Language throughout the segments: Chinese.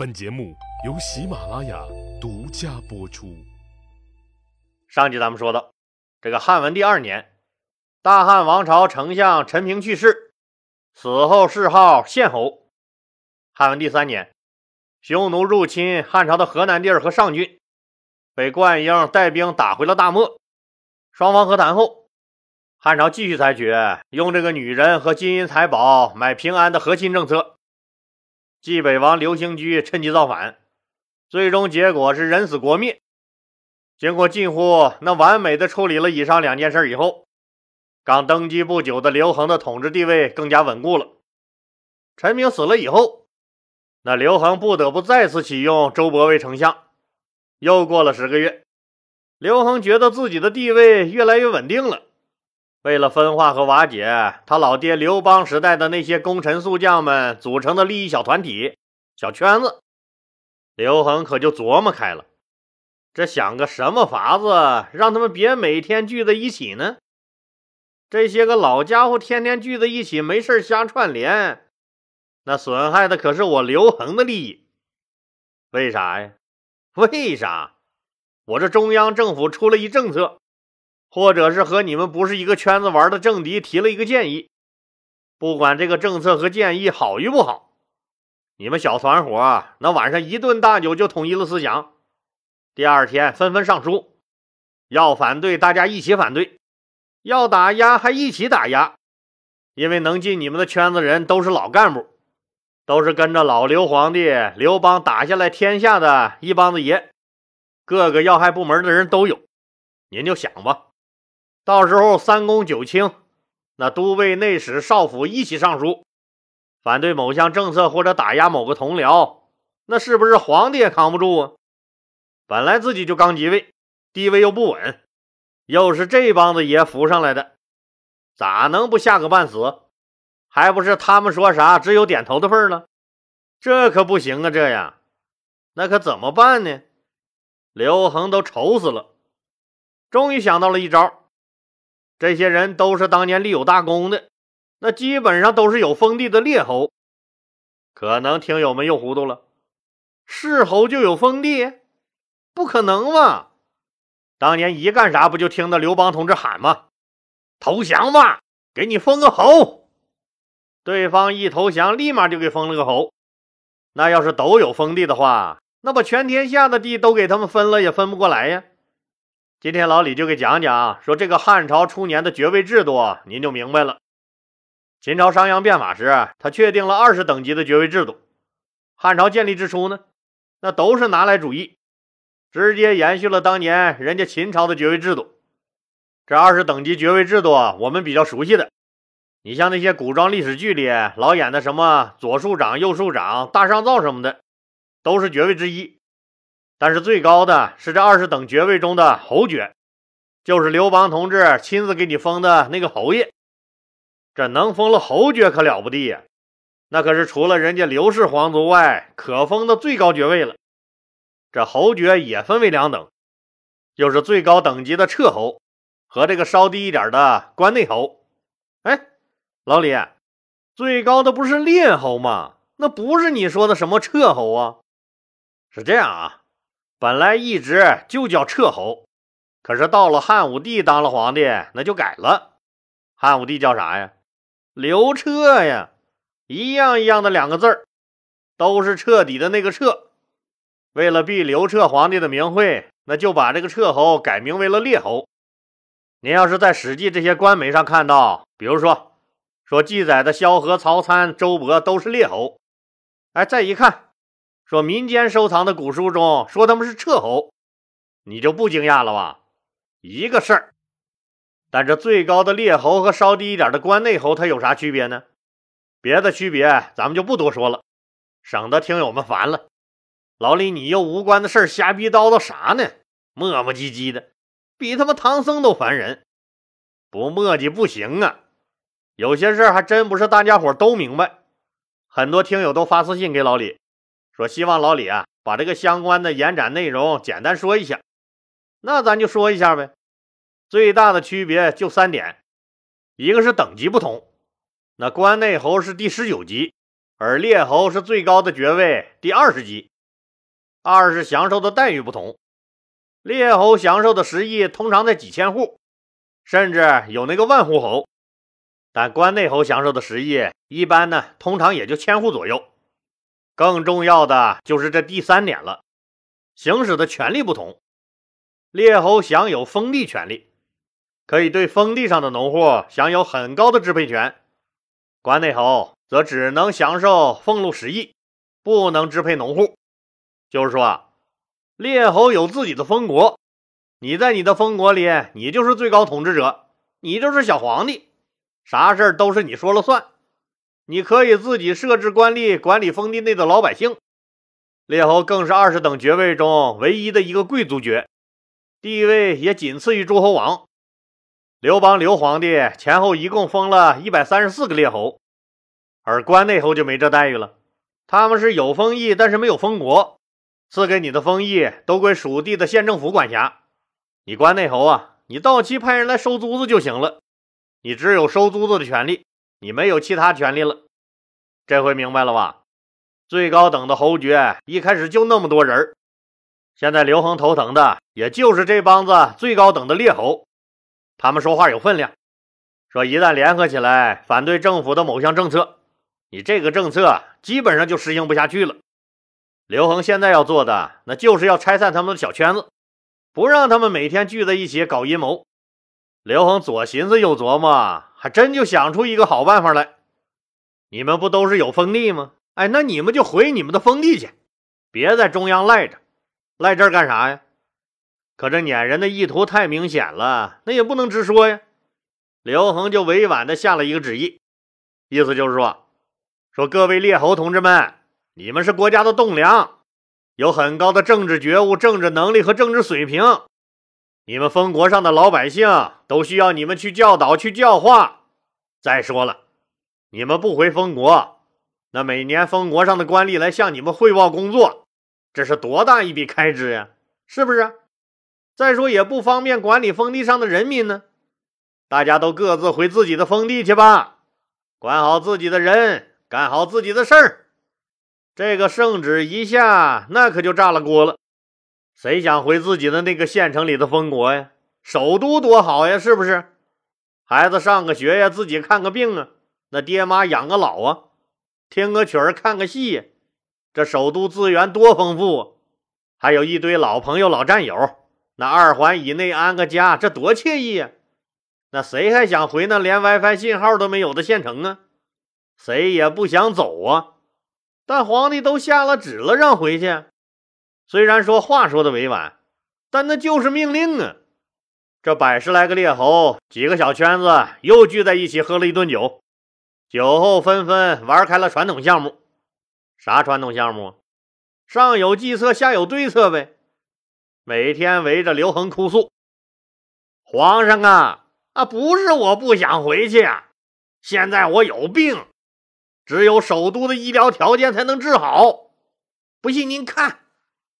本节目由喜马拉雅独家播出。上集咱们说到，这个汉文帝二年，大汉王朝丞相陈平去世，死后谥号献侯。汉文帝三年，匈奴入侵汉朝的河南地儿和上郡，被灌婴带兵打回了大漠。双方和谈后，汉朝继续采取用这个女人和金银财宝买平安的和亲政策。冀北王刘兴居趁机造反，最终结果是人死国灭。经过近乎那完美的处理了以上两件事以后，刚登基不久的刘恒的统治地位更加稳固了。陈平死了以后，那刘恒不得不再次启用周勃为丞相。又过了十个月，刘恒觉得自己的地位越来越稳定了。为了分化和瓦解他老爹刘邦时代的那些功臣宿将们组成的利益小团体、小圈子，刘恒可就琢磨开了，这想个什么法子让他们别每天聚在一起呢？这些个老家伙天天聚在一起，没事瞎串联，那损害的可是我刘恒的利益。为啥呀？为啥？我这中央政府出了一政策。或者是和你们不是一个圈子玩的政敌提了一个建议，不管这个政策和建议好与不好，你们小团伙那晚上一顿大酒就统一了思想，第二天纷纷上书，要反对大家一起反对，要打压还一起打压，因为能进你们的圈子人都是老干部，都是跟着老刘皇帝刘邦打下来天下的一帮子爷，各个要害部门的人都有，您就想吧。到时候三公九卿、那都尉、内史、少府一起上书，反对某项政策或者打压某个同僚，那是不是皇帝也扛不住啊？本来自己就刚即位，地位又不稳，又是这帮子爷扶上来的，咋能不吓个半死？还不是他们说啥只有点头的份了？这可不行啊！这样，那可怎么办呢？刘恒都愁死了，终于想到了一招。这些人都是当年立有大功的，那基本上都是有封地的列侯。可能听友们又糊涂了，是侯就有封地？不可能嘛！当年一干啥不就听到刘邦同志喊吗？投降吧，给你封个侯。对方一投降，立马就给封了个侯。那要是都有封地的话，那把全天下的地都给他们分了，也分不过来呀。今天老李就给讲讲，说这个汉朝初年的爵位制度，您就明白了。秦朝商鞅变法时，他确定了二十等级的爵位制度。汉朝建立之初呢，那都是拿来主义，直接延续了当年人家秦朝的爵位制度。这二十等级爵位制度，我们比较熟悉的，你像那些古装历史剧里老演的什么左庶长、右庶长、大上造什么的，都是爵位之一。但是最高的是这二十等爵位中的侯爵，就是刘邦同志亲自给你封的那个侯爷。这能封了侯爵可了不地呀，那可是除了人家刘氏皇族外可封的最高爵位了。这侯爵也分为两等，就是最高等级的彻侯和这个稍低一点的关内侯。哎，老李，最高的不是列侯吗？那不是你说的什么彻侯啊？是这样啊。本来一直就叫彻侯，可是到了汉武帝当了皇帝，那就改了。汉武帝叫啥呀？刘彻呀，一样一样的两个字儿，都是彻底的那个彻。为了避刘彻皇帝的名讳，那就把这个彻侯改名为了列侯。您要是在《史记》这些官媒上看到，比如说说记载的萧何、曹参、周勃都是列侯，哎，再一看。说民间收藏的古书中说他们是彻侯，你就不惊讶了吧？一个事儿。但这最高的列侯和稍低一点的关内侯，它有啥区别呢？别的区别咱们就不多说了，省得听友们烦了。老李，你又无关的事瞎逼叨叨啥呢？磨磨唧唧的，比他妈唐僧都烦人。不磨叽不行啊！有些事儿还真不是大家伙都明白。很多听友都发私信给老李。说希望老李啊，把这个相关的延展内容简单说一下。那咱就说一下呗。最大的区别就三点，一个是等级不同，那关内侯是第十九级，而列侯是最高的爵位第二十级。二是享受的待遇不同。列侯享受的食邑通常在几千户，甚至有那个万户侯，但关内侯享受的食邑一般呢，通常也就千户左右。更重要的就是这第三点了，行使的权利不同。列侯享有封地权利，可以对封地上的农户享有很高的支配权；关内侯则只能享受俸禄十亿，不能支配农户。就是说啊。列侯有自己的封国，你在你的封国里，你就是最高统治者，你就是小皇帝，啥事儿都是你说了算。你可以自己设置官吏管理封地内的老百姓。列侯更是二十等爵位中唯一的一个贵族爵，地位也仅次于诸侯王。刘邦刘皇帝前后一共封了一百三十四个列侯，而关内侯就没这待遇了，他们是有封邑，但是没有封国。赐给你的封邑都归属地的县政府管辖，你关内侯啊，你到期派人来收租子就行了，你只有收租子的权利，你没有其他权利了。这回明白了吧？最高等的侯爵一开始就那么多人现在刘恒头疼的也就是这帮子最高等的列侯，他们说话有分量，说一旦联合起来反对政府的某项政策，你这个政策基本上就实行不下去了。刘恒现在要做的，那就是要拆散他们的小圈子，不让他们每天聚在一起搞阴谋。刘恒左寻思右琢磨，还真就想出一个好办法来。你们不都是有封地吗？哎，那你们就回你们的封地去，别在中央赖着，赖这儿干啥呀？可这撵人的意图太明显了，那也不能直说呀。刘恒就委婉的下了一个旨意，意思就是说，说各位列侯同志们。你们是国家的栋梁，有很高的政治觉悟、政治能力和政治水平。你们封国上的老百姓都需要你们去教导、去教化。再说了，你们不回封国，那每年封国上的官吏来向你们汇报工作，这是多大一笔开支呀？是不是？再说也不方便管理封地上的人民呢。大家都各自回自己的封地去吧，管好自己的人，干好自己的事儿。这个圣旨一下，那可就炸了锅了。谁想回自己的那个县城里的封国呀？首都多好呀，是不是？孩子上个学呀，自己看个病啊，那爹妈养个老啊，听个曲儿，看个戏，这首都资源多丰富啊！还有一堆老朋友、老战友，那二环以内安个家，这多惬意呀！那谁还想回那连 WiFi 信号都没有的县城啊？谁也不想走啊！但皇帝都下了旨了，让回去。虽然说话说的委婉，但那就是命令啊！这百十来个猎猴，几个小圈子又聚在一起喝了一顿酒，酒后纷纷玩开了传统项目。啥传统项目？上有计策，下有对策呗。每天围着刘恒哭诉：“皇上啊，啊，不是我不想回去啊，现在我有病。”只有首都的医疗条件才能治好，不信您看，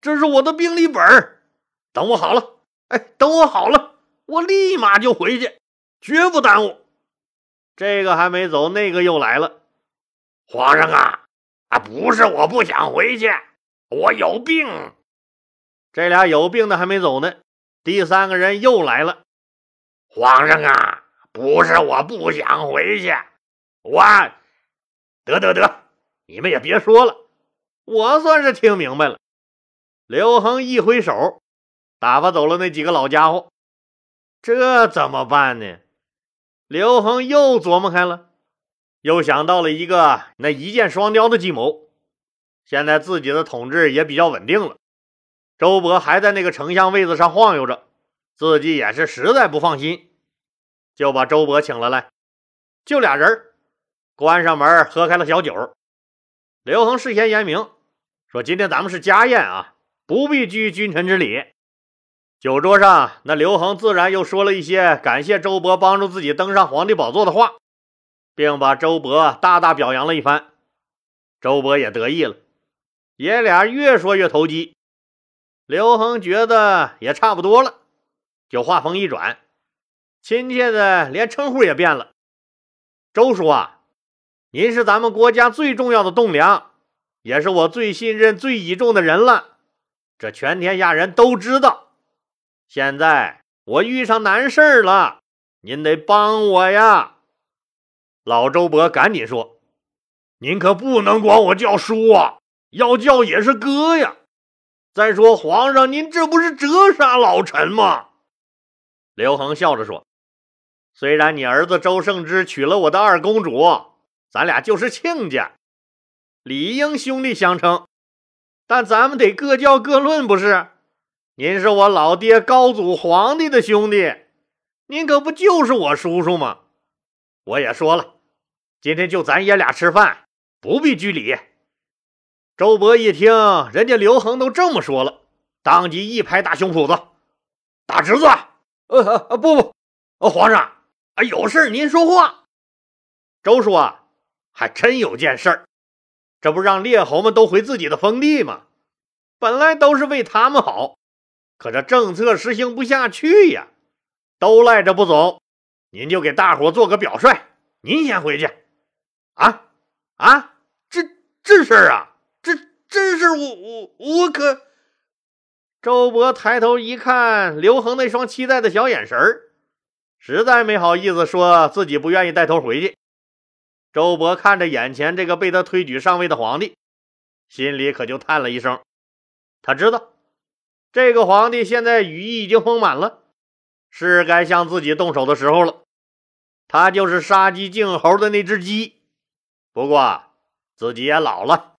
这是我的病历本等我好了，哎，等我好了，我立马就回去，绝不耽误。这个还没走，那个又来了。皇上啊，啊，不是我不想回去，我有病。这俩有病的还没走呢，第三个人又来了。皇上啊，不是我不想回去，我。得得得，你们也别说了，我算是听明白了。刘恒一挥手，打发走了那几个老家伙。这怎么办呢？刘恒又琢磨开了，又想到了一个那一箭双雕的计谋。现在自己的统治也比较稳定了，周勃还在那个丞相位子上晃悠着，自己也是实在不放心，就把周勃请了来，就俩人关上门，喝开了小酒。刘恒事先言明，说：“今天咱们是家宴啊，不必拘君臣之礼。”酒桌上，那刘恒自然又说了一些感谢周勃帮助自己登上皇帝宝座的话，并把周勃大大表扬了一番。周勃也得意了，爷俩越说越投机。刘恒觉得也差不多了，就话锋一转，亲切的连称呼也变了：“周叔啊。”您是咱们国家最重要的栋梁，也是我最信任、最倚重的人了。这全天下人都知道。现在我遇上难事了，您得帮我呀！”老周伯赶紧说：“您可不能管我叫叔啊，要叫也是哥呀。再说皇上，您这不是折杀老臣吗？”刘恒笑着说：“虽然你儿子周胜之娶了我的二公主，咱俩就是亲家，理应兄弟相称。但咱们得各教各论，不是？您是我老爹高祖皇帝的兄弟，您可不就是我叔叔吗？我也说了。”今天就咱爷俩吃饭，不必拘礼。周勃一听人家刘恒都这么说了，当即一拍大胸脯子：“大侄子，呃呃不不，呃皇上啊，有事您说话。”周叔啊，还真有件事儿，这不让列侯们都回自己的封地吗？本来都是为他们好，可这政策实行不下去呀，都赖着不走。您就给大伙做个表率，您先回去。啊啊！这这事儿啊，这真是我我我可……周勃抬头一看刘恒那双期待的小眼神儿，实在没好意思说自己不愿意带头回去。周勃看着眼前这个被他推举上位的皇帝，心里可就叹了一声。他知道这个皇帝现在羽翼已经丰满了，是该向自己动手的时候了。他就是杀鸡儆猴的那只鸡。不过自己也老了，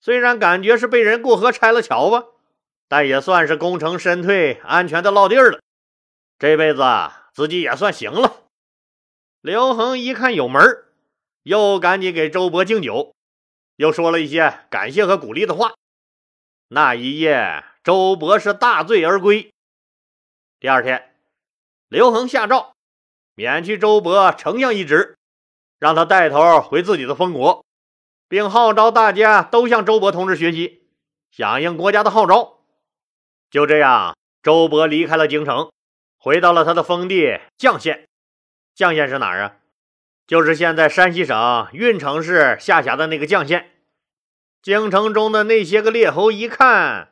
虽然感觉是被人过河拆了桥吧，但也算是功成身退，安全的落地了。这辈子自己也算行了。刘恒一看有门又赶紧给周勃敬酒，又说了一些感谢和鼓励的话。那一夜，周勃是大醉而归。第二天，刘恒下诏免去周勃丞相一职。让他带头回自己的封国，并号召大家都向周勃同志学习，响应国家的号召。就这样，周勃离开了京城，回到了他的封地绛县。绛县是哪儿啊？就是现在山西省运城市下辖的那个绛县。京城中的那些个列侯一看，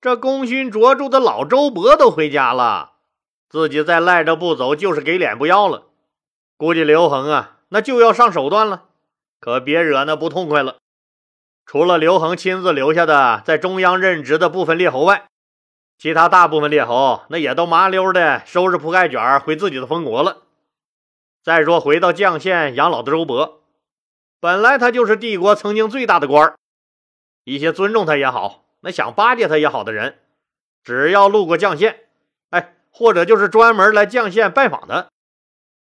这功勋卓著的老周勃都回家了，自己再赖着不走，就是给脸不要了。估计刘恒啊。那就要上手段了，可别惹那不痛快了。除了刘恒亲自留下的在中央任职的部分列侯外，其他大部分列侯那也都麻溜的收拾铺盖卷回自己的封国了。再说回到绛县养老的周勃，本来他就是帝国曾经最大的官儿，一些尊重他也好，那想巴结他也好的人，只要路过绛县，哎，或者就是专门来绛县拜访的。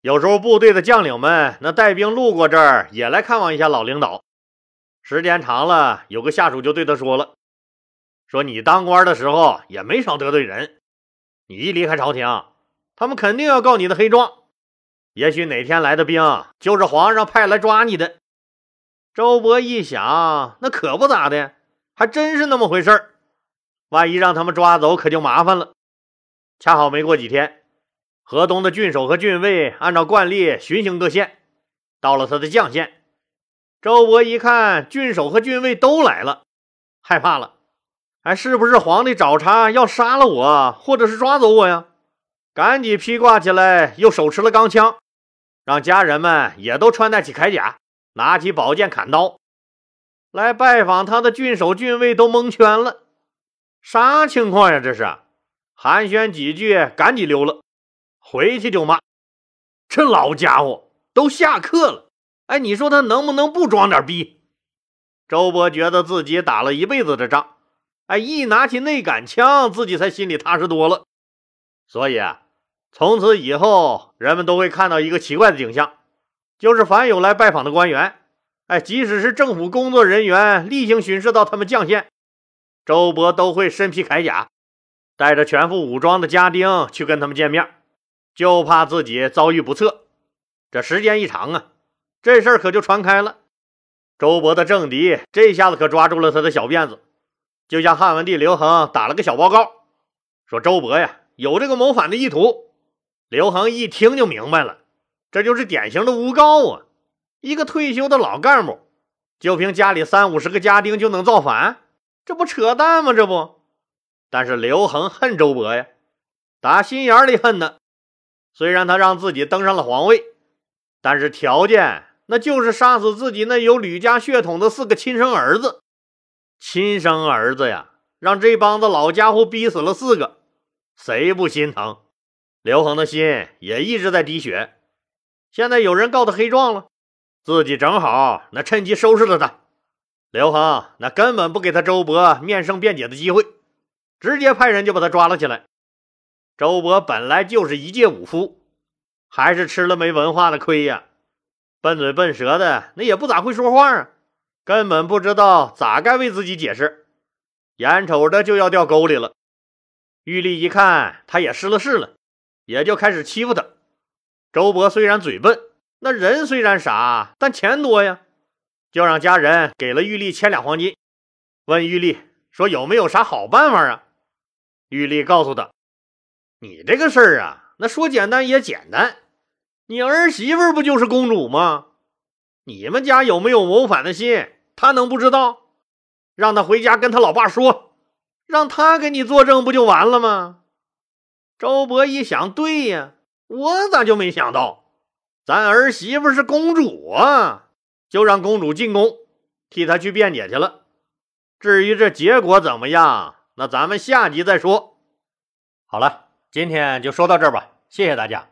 有时候部队的将领们那带兵路过这儿，也来看望一下老领导。时间长了，有个下属就对他说了：“说你当官的时候也没少得罪人，你一离开朝廷，他们肯定要告你的黑状。也许哪天来的兵就是皇上派来抓你的。”周勃一想，那可不咋的，还真是那么回事儿。万一让他们抓走，可就麻烦了。恰好没过几天。河东的郡守和郡尉按照惯例巡行各县，到了他的绛县。周勃一看，郡守和郡尉都来了，害怕了。哎，是不是皇帝找茬要杀了我，或者是抓走我呀？赶紧披挂起来，又手持了钢枪，让家人们也都穿戴起铠甲，拿起宝剑砍刀。来拜访他的郡守、郡尉都蒙圈了，啥情况呀？这是寒暄几句，赶紧溜了。回去就骂，这老家伙都下课了。哎，你说他能不能不装点逼？周勃觉得自己打了一辈子的仗，哎，一拿起那杆枪，自己才心里踏实多了。所以啊，从此以后，人们都会看到一个奇怪的景象，就是凡有来拜访的官员，哎，即使是政府工作人员例行巡视到他们绛县，周勃都会身披铠甲，带着全副武装的家丁去跟他们见面。就怕自己遭遇不测，这时间一长啊，这事儿可就传开了。周勃的政敌这下子可抓住了他的小辫子，就向汉文帝刘恒打了个小报告，说周勃呀有这个谋反的意图。刘恒一听就明白了，这就是典型的诬告啊！一个退休的老干部，就凭家里三五十个家丁就能造反，这不扯淡吗？这不，但是刘恒恨周勃呀，打心眼里恨呢。虽然他让自己登上了皇位，但是条件那就是杀死自己那有吕家血统的四个亲生儿子。亲生儿子呀，让这帮子老家伙逼死了四个，谁不心疼？刘恒的心也一直在滴血。现在有人告他黑状了，自己正好那趁机收拾了他。刘恒那根本不给他周伯面圣辩解的机会，直接派人就把他抓了起来。周伯本来就是一介武夫，还是吃了没文化的亏呀，笨嘴笨舌的，那也不咋会说话啊，根本不知道咋该为自己解释，眼瞅着就要掉沟里了。玉丽一看他也失了势了，也就开始欺负他。周勃虽然嘴笨，那人虽然傻，但钱多呀。就让家人给了玉丽千两黄金，问玉丽说有没有啥好办法啊？玉丽告诉他：“你这个事儿啊，那说简单也简单，你儿媳妇不就是公主吗？你们家有没有谋反的心，他能不知道？让他回家跟他老爸说，让他给你作证，不就完了吗？”周伯一想，对呀，我咋就没想到，咱儿媳妇是公主啊！就让公主进宫，替他去辩解去了。至于这结果怎么样，那咱们下集再说。好了，今天就说到这儿吧，谢谢大家。